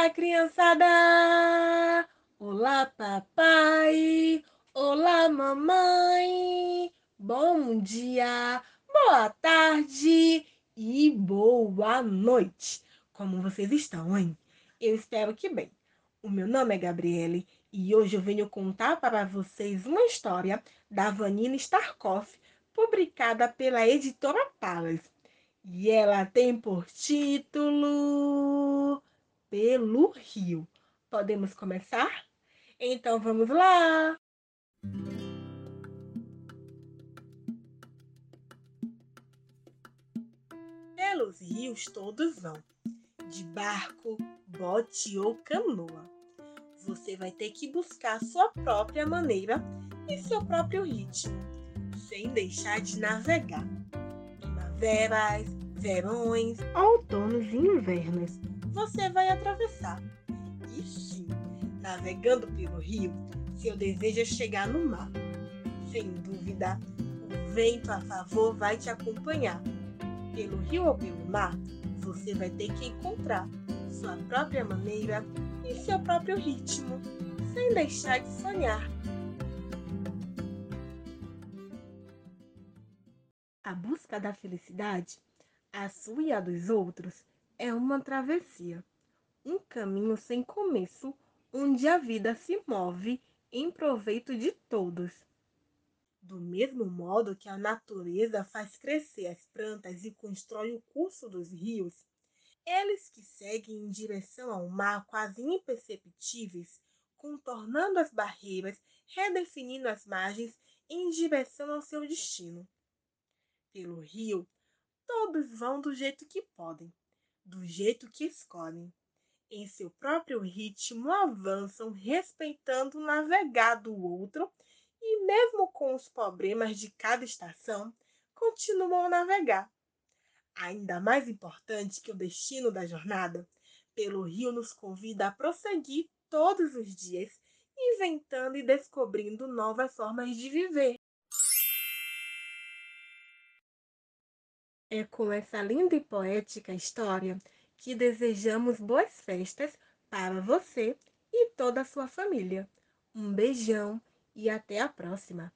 Olá, criançada! Olá, papai! Olá, mamãe! Bom dia, boa tarde e boa noite! Como vocês estão, hein? Eu espero que bem. O meu nome é Gabriele e hoje eu venho contar para vocês uma história da Vanina Starkoff, publicada pela editora Palas. E ela tem por título pelo rio. Podemos começar? Então vamos lá! Pelos rios todos vão, de barco, bote ou canoa. Você vai ter que buscar sua própria maneira e seu próprio ritmo, sem deixar de navegar. Primaveras, verões, outonos e invernos você vai atravessar. E sim, navegando pelo rio, seu desejo é chegar no mar. Sem dúvida, o vento a favor vai te acompanhar. Pelo rio ou pelo mar, você vai ter que encontrar sua própria maneira e seu próprio ritmo, sem deixar de sonhar. A busca da felicidade, a sua e a dos outros, é uma travessia, um caminho sem começo, onde a vida se move em proveito de todos. Do mesmo modo que a natureza faz crescer as plantas e constrói o curso dos rios, eles que seguem em direção ao mar quase imperceptíveis, contornando as barreiras, redefinindo as margens em direção ao seu destino. Pelo rio, todos vão do jeito que podem, do jeito que escolhem. Em seu próprio ritmo avançam, respeitando o navegar do outro e, mesmo com os problemas de cada estação, continuam a navegar. Ainda mais importante que o destino da jornada, pelo rio nos convida a prosseguir todos os dias, inventando e descobrindo novas formas de viver. É com essa linda e poética história que desejamos boas festas para você e toda a sua família. Um beijão e até a próxima!